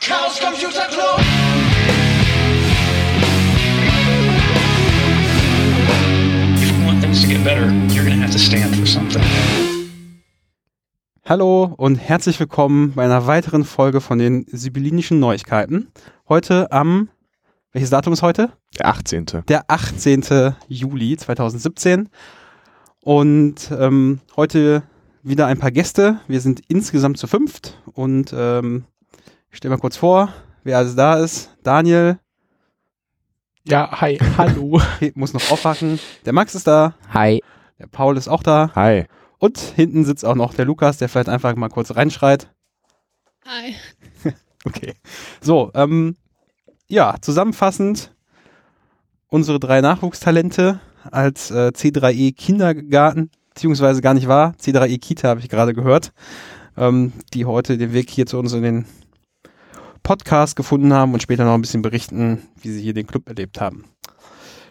Chaos Computer Club. If you want things to get better, you're to have to stand for something. Hallo und herzlich willkommen bei einer weiteren Folge von den Sibyllinischen Neuigkeiten. Heute am, welches Datum ist heute? Der 18. Der 18. Juli 2017. Und ähm, heute wieder ein paar Gäste. Wir sind insgesamt zu fünft und ähm, ich stelle mal kurz vor, wer alles da ist. Daniel Ja, hi, hallo. muss noch aufwachen. Der Max ist da. Hi. Der Paul ist auch da. Hi. Und hinten sitzt auch noch der Lukas, der vielleicht einfach mal kurz reinschreit. Hi. Okay. So, ähm, ja, zusammenfassend unsere drei Nachwuchstalente als äh, C3E Kindergarten, beziehungsweise gar nicht wahr, C3E Kita habe ich gerade gehört, ähm, die heute den Weg hier zu uns in den Podcast gefunden haben und später noch ein bisschen berichten, wie sie hier den Club erlebt haben.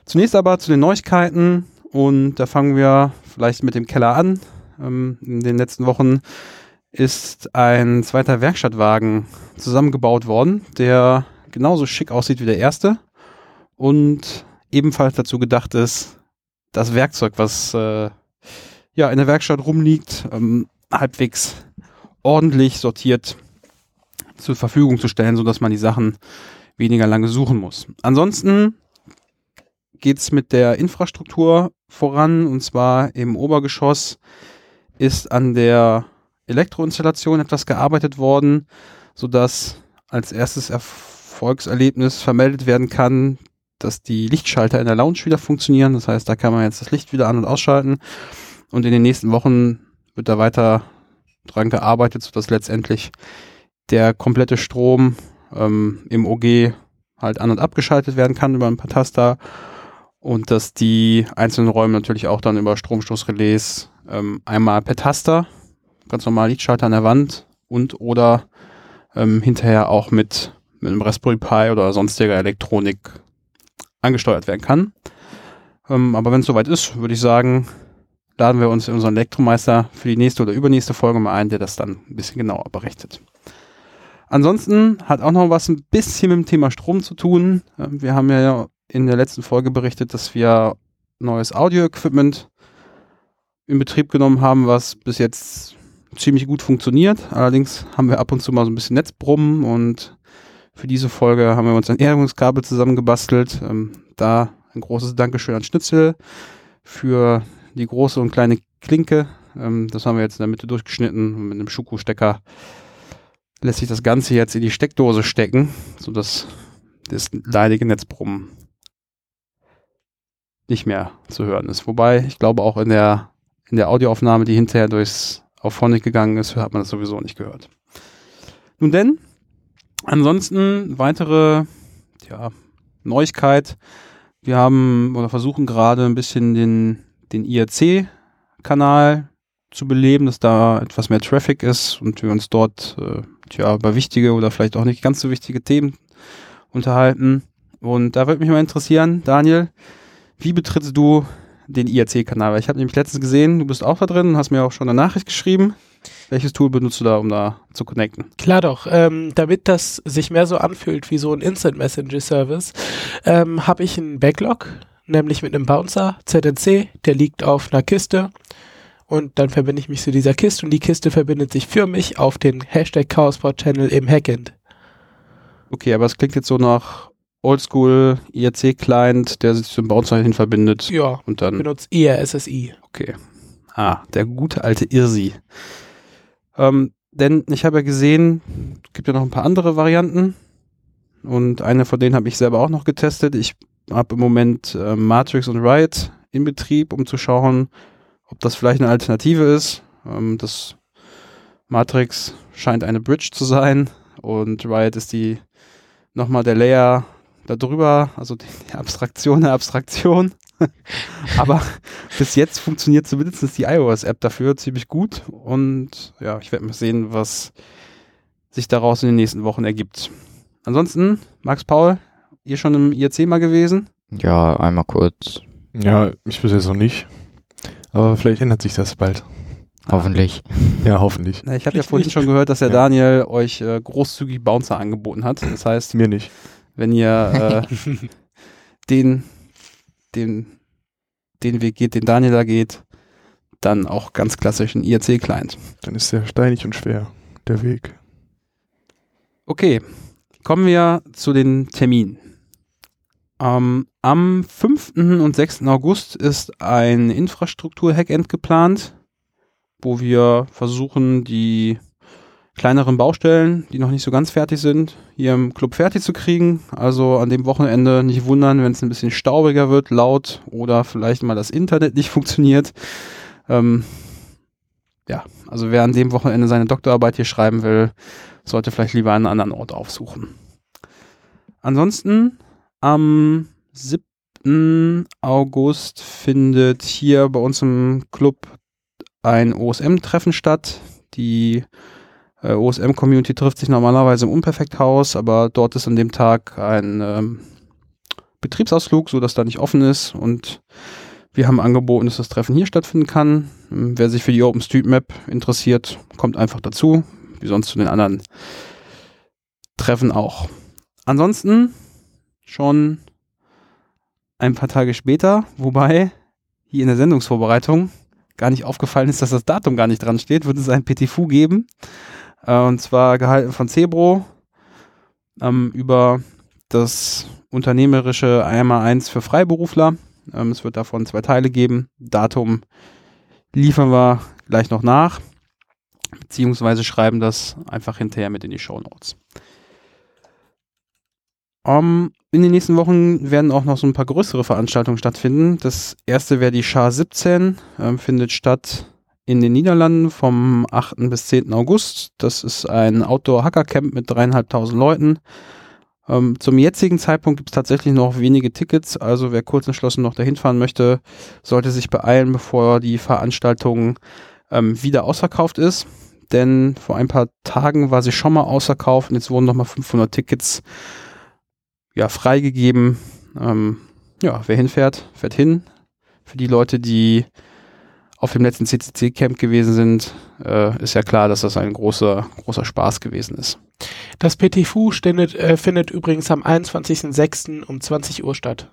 Zunächst aber zu den Neuigkeiten und da fangen wir vielleicht mit dem Keller an. Ähm, in den letzten Wochen ist ein zweiter Werkstattwagen zusammengebaut worden, der genauso schick aussieht wie der erste und ebenfalls dazu gedacht ist, das Werkzeug, was äh, ja in der Werkstatt rumliegt, ähm, halbwegs ordentlich sortiert zur Verfügung zu stellen, sodass man die Sachen weniger lange suchen muss. Ansonsten geht's mit der Infrastruktur voran und zwar im Obergeschoss ist an der Elektroinstallation etwas gearbeitet worden, sodass als erstes Erfolgserlebnis vermeldet werden kann, dass die Lichtschalter in der Lounge wieder funktionieren. Das heißt, da kann man jetzt das Licht wieder an- und ausschalten. Und in den nächsten Wochen wird da weiter dran gearbeitet, sodass letztendlich der komplette Strom ähm, im OG halt an- und abgeschaltet werden kann über ein paar Taster und dass die einzelnen Räume natürlich auch dann über Stromstoßrelais ähm, einmal per Taster, ganz normal Lichtschalter an der Wand und oder ähm, hinterher auch mit, mit einem Raspberry Pi oder sonstiger Elektronik angesteuert werden kann. Ähm, aber wenn es soweit ist, würde ich sagen, laden wir uns unseren Elektromeister für die nächste oder übernächste Folge mal ein, der das dann ein bisschen genauer berichtet. Ansonsten hat auch noch was ein bisschen mit dem Thema Strom zu tun. Ähm, Wir haben ja in der letzten Folge berichtet, dass wir neues Audio-Equipment in Betrieb genommen haben, was bis jetzt ziemlich gut funktioniert. Allerdings haben wir ab und zu mal so ein bisschen Netzbrummen und für diese Folge haben wir uns ein Erdungskabel zusammengebastelt. Ähm, da ein großes Dankeschön an Schnitzel für die große und kleine Klinke. Ähm, das haben wir jetzt in der Mitte durchgeschnitten mit einem Schuko-Stecker lässt sich das Ganze jetzt in die Steckdose stecken, sodass das leidige Netzbrummen nicht mehr zu hören ist. Wobei, ich glaube auch in der, in der Audioaufnahme, die hinterher durchs Auphonic gegangen ist, hat man das sowieso nicht gehört. Nun denn, ansonsten weitere ja, Neuigkeit. Wir haben oder versuchen gerade ein bisschen den, den IRC-Kanal zu beleben, dass da etwas mehr Traffic ist und wir uns dort äh, tja, über wichtige oder vielleicht auch nicht ganz so wichtige Themen unterhalten. Und da würde mich mal interessieren, Daniel, wie betrittst du den IRC-Kanal? Weil ich habe nämlich letztens gesehen, du bist auch da drin und hast mir auch schon eine Nachricht geschrieben. Welches Tool benutzt du da, um da zu connecten? Klar doch, ähm, damit das sich mehr so anfühlt wie so ein Instant Messenger Service, ähm, habe ich einen Backlog, nämlich mit einem Bouncer, ZNC, der liegt auf einer Kiste und dann verbinde ich mich zu dieser Kiste und die Kiste verbindet sich für mich auf den Hashtag Chaosport Channel im Hackend. Okay, aber es klingt jetzt so nach Oldschool IRC-Client, der sich zum Bouncer hin verbindet Ja, und dann benutzt IRSSI. Okay. Ah, der gute alte Irsi. Ähm, denn ich habe ja gesehen, es gibt ja noch ein paar andere Varianten. Und eine von denen habe ich selber auch noch getestet. Ich habe im Moment äh, Matrix und Riot in Betrieb, um zu schauen, ob das vielleicht eine Alternative ist. Ähm, das Matrix scheint eine Bridge zu sein und Riot ist die nochmal der Layer darüber, also die die Abstraktion der Abstraktion. Aber bis jetzt funktioniert zumindest die iOS-App dafür ziemlich gut und ja, ich werde mal sehen, was sich daraus in den nächsten Wochen ergibt. Ansonsten, Max Paul, ihr schon im IRC mal gewesen? Ja, einmal kurz. Ja, ich bis jetzt noch nicht. Aber vielleicht ändert sich das bald. Hoffentlich. Ja, hoffentlich. Na, ich habe ja vorhin nicht. schon gehört, dass der Ja. Daniel euch äh, großzügig Bouncer angeboten hat. Das heißt, Mir nicht. wenn ihr äh, den, den, den Weg geht, den Daniel da geht, dann auch ganz klassisch ein IRC-Client. Dann ist der steinig und schwer, der Weg. Okay, kommen wir zu den Terminen. Ähm, am 5. und 6. August ist ein Infrastruktur-Hackend geplant, wo wir versuchen, die kleineren Baustellen, die noch nicht so ganz fertig sind, hier im Club fertig zu kriegen. Also an dem Wochenende nicht wundern, wenn es ein bisschen staubiger wird, laut oder vielleicht mal das Internet nicht funktioniert. Ähm, ja, also wer an dem Wochenende seine Doktorarbeit hier schreiben will, sollte vielleicht lieber einen anderen Ort aufsuchen. Ansonsten am 7. August findet hier bei uns im Club ein OSM-Treffen statt. Die äh, OSM-Community trifft sich normalerweise im Unperfekthaus, aber dort ist an dem Tag ein ähm, Betriebsausflug, sodass da nicht offen ist und wir haben angeboten, dass das Treffen hier stattfinden kann. Ähm, Wer sich für die OpenStreetMap interessiert, kommt einfach dazu, wie sonst zu den anderen Treffen auch. Ansonsten schon ein paar Tage später, wobei hier in der Sendungsvorbereitung gar nicht aufgefallen ist, dass das Datum gar nicht dran steht, wird es ein PTFU geben. Äh, und zwar gehalten von Cebro ähm, über das unternehmerische einmal eins für Freiberufler. Ähm, es wird davon zwei Teile geben. Datum liefern wir gleich noch nach, beziehungsweise schreiben das einfach hinterher mit in die Show Notes. Um, in den nächsten Wochen werden auch noch so ein paar größere Veranstaltungen stattfinden. Das erste wäre die SHA 17, ähm, findet statt in den Niederlanden vom 8. bis 10. August. Das ist ein Outdoor-Hacker-Camp mit dreieinhalbtausend Leuten. Ähm, zum jetzigen Zeitpunkt gibt es tatsächlich noch wenige Tickets, also wer kurz entschlossen noch dahin fahren möchte, sollte sich beeilen, bevor die Veranstaltung ähm, wieder ausverkauft ist. Denn vor ein paar Tagen war sie schon mal ausverkauft und jetzt wurden nochmal 500 Tickets ja, freigegeben. Ähm, ja, wer hinfährt, fährt hin. Für die Leute, die auf dem letzten CCC-Camp gewesen sind, äh, ist ja klar, dass das ein großer, großer Spaß gewesen ist. Das PTFU findet, äh, findet übrigens am 21.06. um 20 Uhr statt.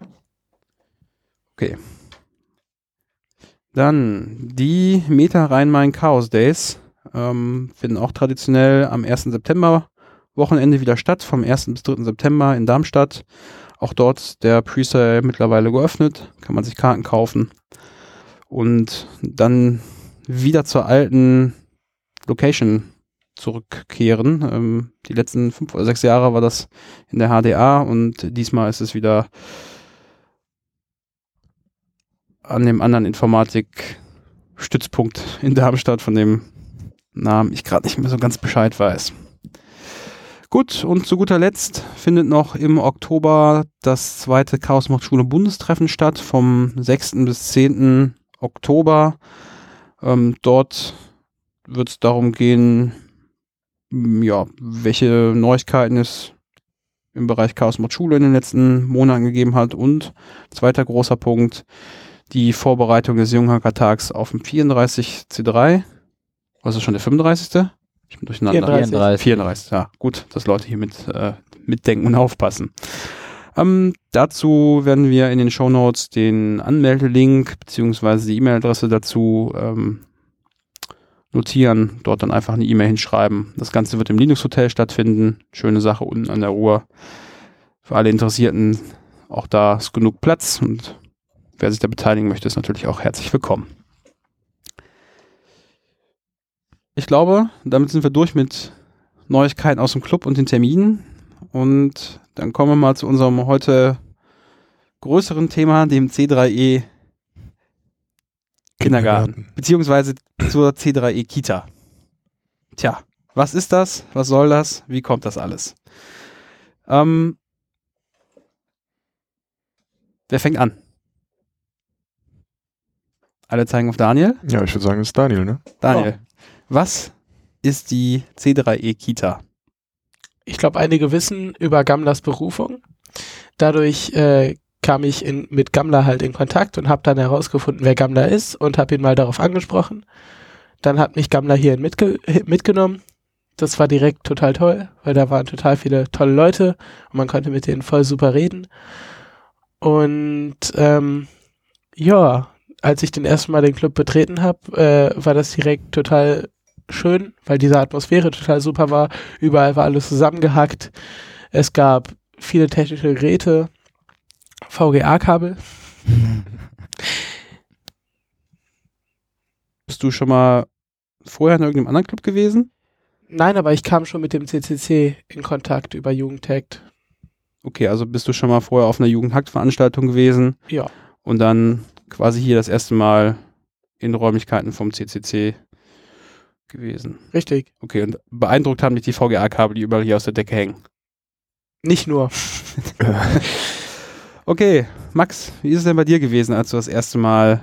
Dann die Meta Rhein-Main Chaos Days ähm, finden auch traditionell am 1. September Wochenende wieder statt, vom 1. bis 3. September in Darmstadt. Auch dort der Presale mittlerweile geöffnet, kann man sich Karten kaufen. Und dann wieder zur alten Location zurückkehren. Ähm, die letzten fünf oder sechs Jahre war das in der HDA und diesmal ist es wieder an dem anderen Informatik-Stützpunkt in Darmstadt, von dem Namen ich gerade nicht mehr so ganz Bescheid weiß. Gut, und zu guter Letzt findet noch im Oktober das zweite Chaos macht Schule Bundestreffen statt, vom 6. bis 10. Oktober. Ähm, dort wird es darum gehen, ja, welche Neuigkeiten es im Bereich Chaos macht Schule in den letzten Monaten gegeben hat. Und zweiter großer Punkt, die Vorbereitung des Junghackertags auf dem 34C3. Was ist schon der 35.? Ich bin durcheinander. 34. 34, ja. Gut, dass Leute hier mit, äh, mitdenken und aufpassen. Ähm, dazu werden wir in den Shownotes den Anmeldelink beziehungsweise die E-Mail-Adresse dazu ähm, notieren, dort dann einfach eine E-Mail hinschreiben. Das Ganze wird im Linux Hotel stattfinden. Schöne Sache unten an der Ruhr. Für alle Interessierten auch da ist genug Platz und wer sich da beteiligen möchte, ist natürlich auch herzlich willkommen. Ich glaube, damit sind wir durch mit Neuigkeiten aus dem Club und den Terminen. Und dann kommen wir mal zu unserem heute größeren Thema, dem C3E Kindergarten, beziehungsweise zur C3E Kita. Tja, was ist das? Was soll das? Wie kommt das alles? Ähm, wer fängt an? Alle zeigen auf Daniel. Ja, ich würde sagen, das ist Daniel, ne? Daniel, was ist die C3E Kita? Ich glaube, einige wissen über Gamlas Berufung. Dadurch äh, kam ich in, mit Gamla halt in Kontakt und habe dann herausgefunden, wer Gamla ist und habe ihn mal darauf angesprochen. Dann hat mich Gammler hier mitge mitgenommen. Das war direkt total toll, weil da waren total viele tolle Leute und man konnte mit denen voll super reden. Und ähm, ja, als ich den ersten Mal den Club betreten habe, äh, war das direkt total schön, weil diese Atmosphäre total super war. Überall war alles zusammengehackt. Es gab viele technische Geräte, VGA-Kabel. Bist du schon mal vorher in irgendeinem anderen Club gewesen? Nein, aber ich kam schon mit dem CCC in Kontakt über Jugendhackt. Okay, also bist du schon mal vorher auf einer Jugendhackt-Veranstaltung gewesen Ja, und dann quasi hier das erste Mal in Räumlichkeiten vom CCC gewesen. richtig. Okay, und beeindruckt haben mich die VGA-Kabel, die überall hier aus der Decke hängen. Nicht nur. Okay, Max, wie ist es denn bei dir gewesen, als du das erste Mal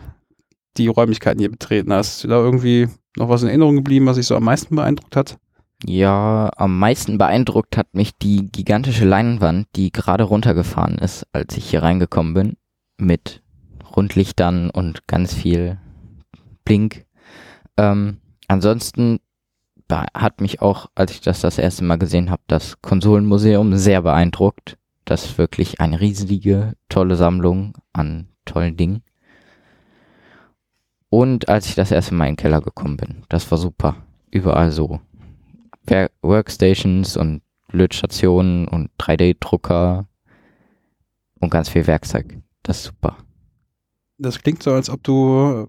die Räumlichkeiten hier betreten hast? Ist dir da irgendwie noch was in Erinnerung geblieben, was dich so am meisten beeindruckt hat? Ja, am meisten beeindruckt hat mich die gigantische Leinwand, die gerade runtergefahren ist, als ich hier reingekommen bin, mit Rundlichtern und ganz viel Blink. Ähm, ansonsten hat mich auch, als ich das das erste Mal gesehen habe, das Konsolenmuseum sehr beeindruckt. Das ist wirklich eine riesige, tolle Sammlung an tollen Dingen. Und als ich das erste Mal in den Keller gekommen bin, das war super. Überall so Workstations und Lötstationen und 3D-Drucker und ganz viel Werkzeug. Das ist super. Das klingt so, als ob du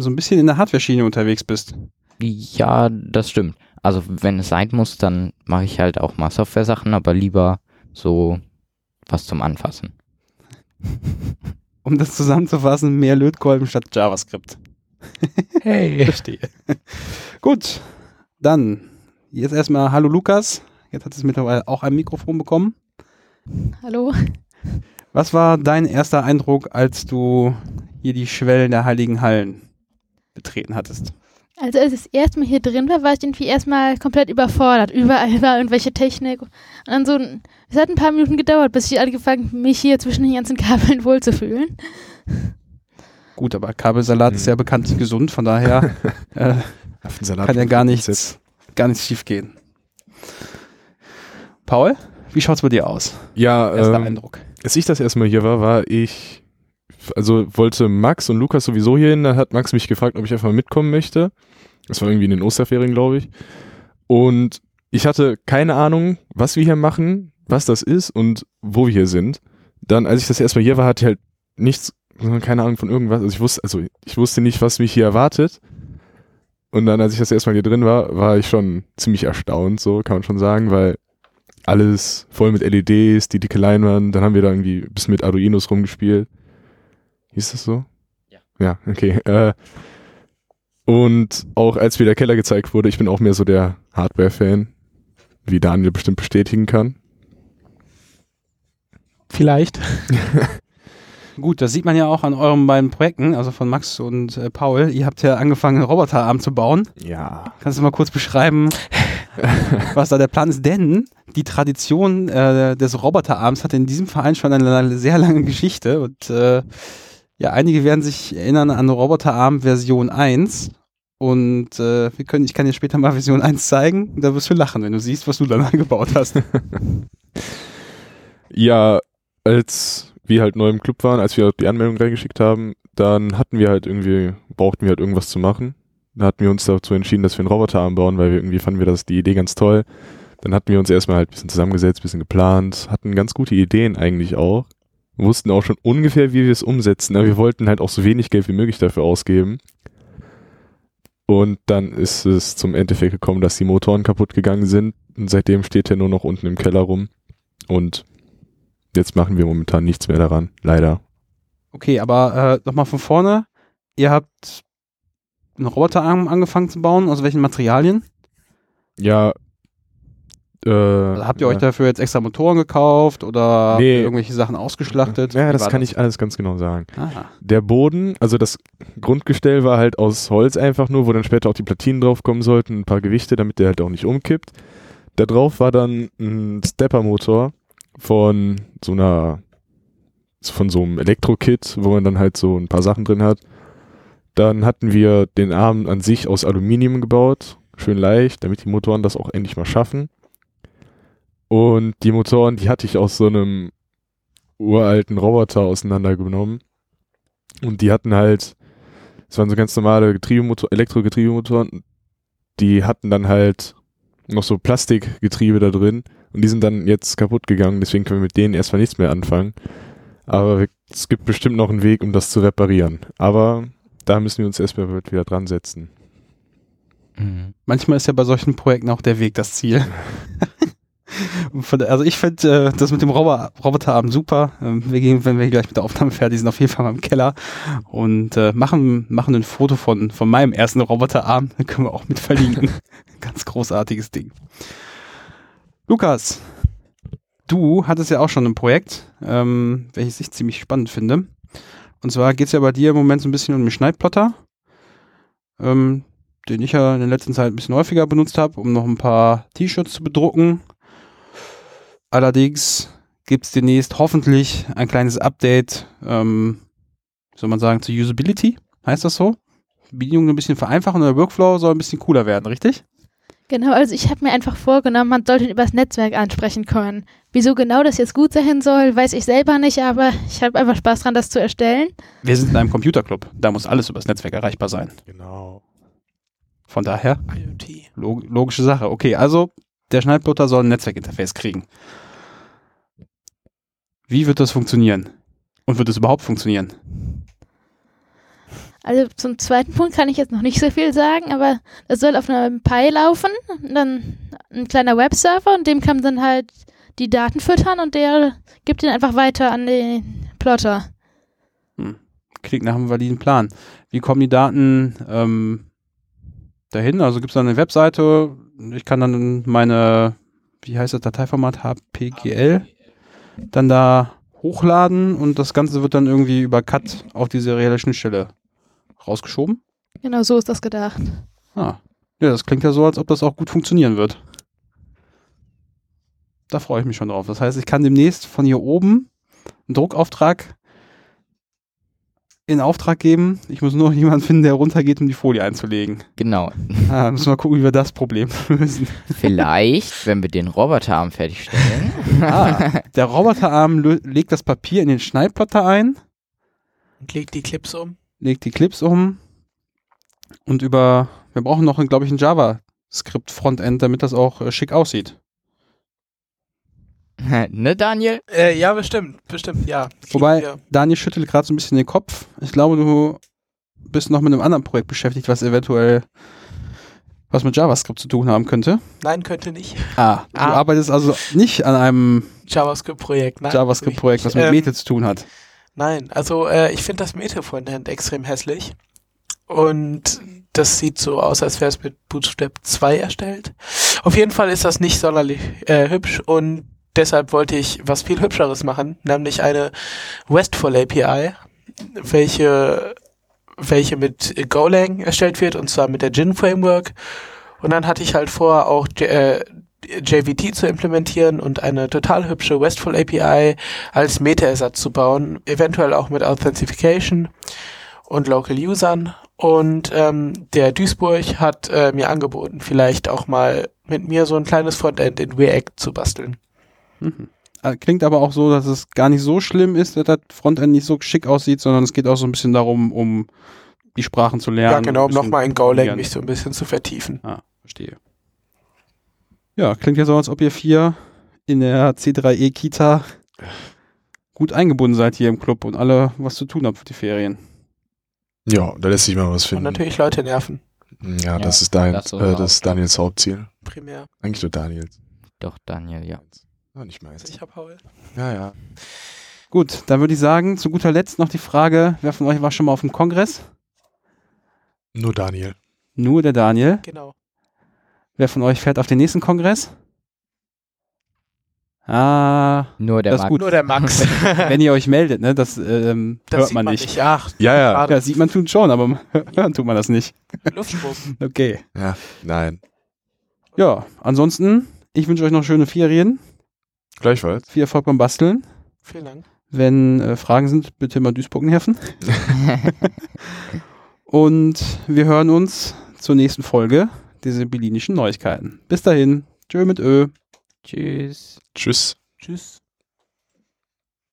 so ein bisschen in der Hardware-Schiene unterwegs bist. Ja, das stimmt. Also wenn es sein muss, dann mache ich halt auch mal Software-Sachen, aber lieber so was zum Anfassen. Um das zusammenzufassen, mehr Lötkolben statt JavaScript. Hey. Verstehe. Gut, dann jetzt erstmal Hallo Lukas. Jetzt hat es mittlerweile auch ein Mikrofon bekommen. Hallo. Was war dein erster Eindruck, als du hier die Schwellen der Heiligen Hallen betreten hattest? Also als ich das erste Mal hier drin war, war ich irgendwie erstmal komplett überfordert. Überall war irgendwelche Technik. Und dann so, es hat ein paar Minuten gedauert, bis ich angefangen mich hier zwischen den ganzen Kabeln wohlzufühlen. Gut, aber Kabelsalat ist ja bekanntlich gesund, von daher äh, kann ja gar nichts, gar nichts schief gehen. Paul, wie schaut's bei dir aus? Ja, Erster ähm, Eindruck. als ich das erstmal hier war, war ich, also wollte Max und Lukas sowieso hier hin, dann hat Max mich gefragt, ob ich einfach mitkommen möchte. Das war irgendwie in den Osterferien, glaube ich. Und ich hatte keine Ahnung, was wir hier machen, was das ist und wo wir hier sind. Dann, als ich das erstmal hier war, hatte ich halt nichts, keine Ahnung von irgendwas. Also ich wusste, also ich wusste nicht, was mich hier erwartet. Und dann, als ich das erstmal hier drin war, war ich schon ziemlich erstaunt, so kann man schon sagen, weil alles voll mit LEDs, die dicke Leinwand, dann haben wir da irgendwie bisschen mit Arduinos rumgespielt. Hieß das so? Ja. Ja, okay. Äh, und auch als mir der Keller gezeigt wurde, ich bin auch mehr so der Hardware-Fan, wie Daniel bestimmt bestätigen kann. Vielleicht. Gut, das sieht man ja auch an euren beiden Projekten, also von Max und äh, Paul. Ihr habt ja angefangen, einen Roboterarm zu bauen. Ja. Kannst du mal kurz beschreiben, was da der Plan ist? Denn die Tradition äh, des Roboterarms hat in diesem Verein schon eine sehr lange Geschichte und äh, ja, einige werden sich erinnern an Roboterarm Version 1 und äh, wir können, ich kann dir später mal Version 1 zeigen, da wirst du lachen, wenn du siehst, was du dann gebaut hast. Ja, als wir halt neu im Club waren, als wir die Anmeldung reingeschickt haben, dann hatten wir halt irgendwie, brauchten wir halt irgendwas zu machen. Da hatten wir uns dazu entschieden, dass wir einen Roboterarm bauen, weil wir irgendwie fanden wir das die Idee ganz toll. Dann hatten wir uns erstmal halt ein bisschen zusammengesetzt, ein bisschen geplant, hatten ganz gute Ideen eigentlich auch. Wussten auch schon ungefähr, wie wir es umsetzen, aber wir wollten halt auch so wenig Geld wie möglich dafür ausgeben. Und dann ist es zum Endeffekt gekommen, dass die Motoren kaputt gegangen sind. Und seitdem steht er nur noch unten im Keller rum. Und jetzt machen wir momentan nichts mehr daran, leider. Okay, aber äh, nochmal von vorne. Ihr habt einen Roboterarm angefangen zu bauen, aus welchen Materialien? Ja. Äh, Also habt ihr euch dafür jetzt extra Motoren gekauft oder Nee. irgendwelche Sachen ausgeschlachtet? Ja, Wie das kann ich alles ganz genau sagen. Aha. Der Boden, also das Grundgestell war halt aus Holz einfach nur, wo dann später auch die Platinen draufkommen sollten, ein paar Gewichte, damit der halt auch nicht umkippt. Da drauf war dann ein Stepper-Motor von so einer, von so einem Elektro-Kit, wo man dann halt so ein paar Sachen drin hat. Dann hatten wir den Arm an sich aus Aluminium gebaut, schön leicht, damit die Motoren das auch endlich mal schaffen. Und die Motoren, die hatte ich aus so einem uralten Roboter auseinandergenommen. Und die hatten halt, es waren so ganz normale Getriebemotor, Elektrogetriebemotoren, die hatten dann halt noch so Plastikgetriebe da drin und die sind dann jetzt kaputt gegangen, deswegen können wir mit denen erstmal nichts mehr anfangen. Aber es gibt bestimmt noch einen Weg, um das zu reparieren. Aber da müssen wir uns erstmal wieder dran setzen. Mhm. Manchmal ist ja bei solchen Projekten auch der Weg das Ziel. Also ich finde äh, das mit dem Robo Roboterarm super. Ähm, wir gehen, wenn wir gleich mit der Aufnahme fertig sind, auf jeden Fall mal im Keller und äh, machen, machen ein Foto von, von meinem ersten Roboterarm. Dann können wir auch mit verlinken. Ganz großartiges Ding. Lukas, du hattest ja auch schon ein Projekt, ähm, welches ich ziemlich spannend finde. Und zwar geht es ja bei dir im Moment so ein bisschen um den Schneidplotter. Ähm, den ich ja in der letzten Zeit ein bisschen häufiger benutzt habe, um noch ein paar T-Shirts zu bedrucken. Allerdings gibt es demnächst hoffentlich ein kleines Update, ähm, soll man sagen, zur Usability, heißt das so? Die Bedienung ein bisschen vereinfachen und der Workflow soll ein bisschen cooler werden, richtig? Genau, also ich habe mir einfach vorgenommen, man sollte ihn übers Netzwerk ansprechen können. Wieso genau das jetzt gut sein soll, weiß ich selber nicht, aber ich habe einfach Spaß dran, das zu erstellen. Wir sind in einem Computerclub, da muss alles übers Netzwerk erreichbar sein. Genau. Von daher, IoT. log logische Sache. Okay, also der Schneidplotter soll ein Netzwerkinterface kriegen. Wie wird das funktionieren? Und wird es überhaupt funktionieren? Also zum zweiten Punkt kann ich jetzt noch nicht so viel sagen, aber das soll auf einem Pi laufen, dann ein kleiner Webserver und dem kann man dann halt die Daten füttern und der gibt den einfach weiter an den Plotter. Klingt nach einem validen Plan. Wie kommen die Daten ähm, dahin? Also gibt es da eine Webseite? Ich kann dann meine, wie heißt das Dateiformat? HPGL dann da hochladen und das Ganze wird dann irgendwie über CAT auf die serielle Schnittstelle rausgeschoben. Genau so ist das gedacht. Ah. Ja, das klingt ja so, als ob das auch gut funktionieren wird. Da freue ich mich schon drauf. Das heißt, ich kann demnächst von hier oben einen Druckauftrag in Auftrag geben. Ich muss nur noch jemanden finden, der runtergeht, um die Folie einzulegen. Genau. Ah, müssen wir gucken, wie wir das Problem lösen. Vielleicht, wenn wir den Roboterarm fertigstellen. Ah, der Roboterarm legt das Papier in den Schneidplotter ein, Und legt die Clips um. legt die Clips um und über, wir brauchen noch, glaube ich, ein JavaScript-Frontend, damit das auch äh, schick aussieht. ne, Daniel? Äh, ja, bestimmt, bestimmt, ja. Wobei, Ja. Daniel schüttelt gerade so ein bisschen den Kopf. Ich glaube, du bist noch mit einem anderen Projekt beschäftigt, was eventuell was mit JavaScript zu tun haben könnte. Nein, könnte nicht. Ah, du Ah. arbeitest also nicht an einem JavaScript-Projekt. JavaScript-Projekt, was mit Ähm, Mete zu tun hat. Nein, also äh, ich finde das Meta-Frontend extrem hässlich. Und das sieht so aus, als wäre es mit Bootstrap 2 erstellt. Auf jeden Fall ist das nicht sonderlich äh, hübsch und deshalb wollte ich was viel hübscheres machen, nämlich eine RESTful API, welche, welche mit Golang erstellt wird und zwar mit der Gin Framework. Und dann hatte ich halt vor, auch äh, JVT zu implementieren und eine total hübsche RESTful API als Meta-Ersatz zu bauen, eventuell auch mit Authentication und Local Usern. Und ähm, der Duisburg hat äh, mir angeboten, vielleicht auch mal mit mir so ein kleines Frontend in React zu basteln. Mhm. Äh, Klingt aber auch so, dass es gar nicht so schlimm ist, dass das Frontend nicht so schick aussieht, sondern es geht auch so ein bisschen darum, um die Sprachen zu lernen. Ja, genau, um nochmal in Golang mich so ein bisschen zu vertiefen. Ah, verstehe. Ja, klingt ja so, als ob ihr vier in der C3E Kita gut eingebunden seid hier im Club und alle was zu tun habt für die Ferien. Ja, da lässt sich mal was Und finden. natürlich Leute nerven, Ja, das ist dein, das äh, das ist. Daniels Hauptziel. primär. Eigentlich nur Daniels. Doch, Daniel, ja. Ja, nicht. Also ich hab Paul. Ja, ja. Gut, dann würde ich sagen, zu guter Letzt noch die Frage, wer von euch war schon mal auf dem Kongress? Nur Daniel. Nur der Daniel. Genau. Wer von euch fährt auf den nächsten Kongress? Ah, Nur der Das ist Marc. gut. Nur der Max. wenn ihr euch meldet, ne, das ähm, das hört sieht man nicht. Ach, Ja, ja. Ja, sieht man tut schon, aber hören tut man das nicht. Luftsprung. Okay. Ja, nein. Ja, ansonsten, ich wünsche euch noch schöne Ferien. Gleichfalls. Viel Erfolg beim Basteln. Vielen Dank. Wenn äh, Fragen sind, bitte mal Duisburg nerven. Und wir hören uns zur nächsten Folge dieser berlinischen Neuigkeiten. Bis dahin. Tschö mit Ö. Tschüss. Tschüss. Tschüss.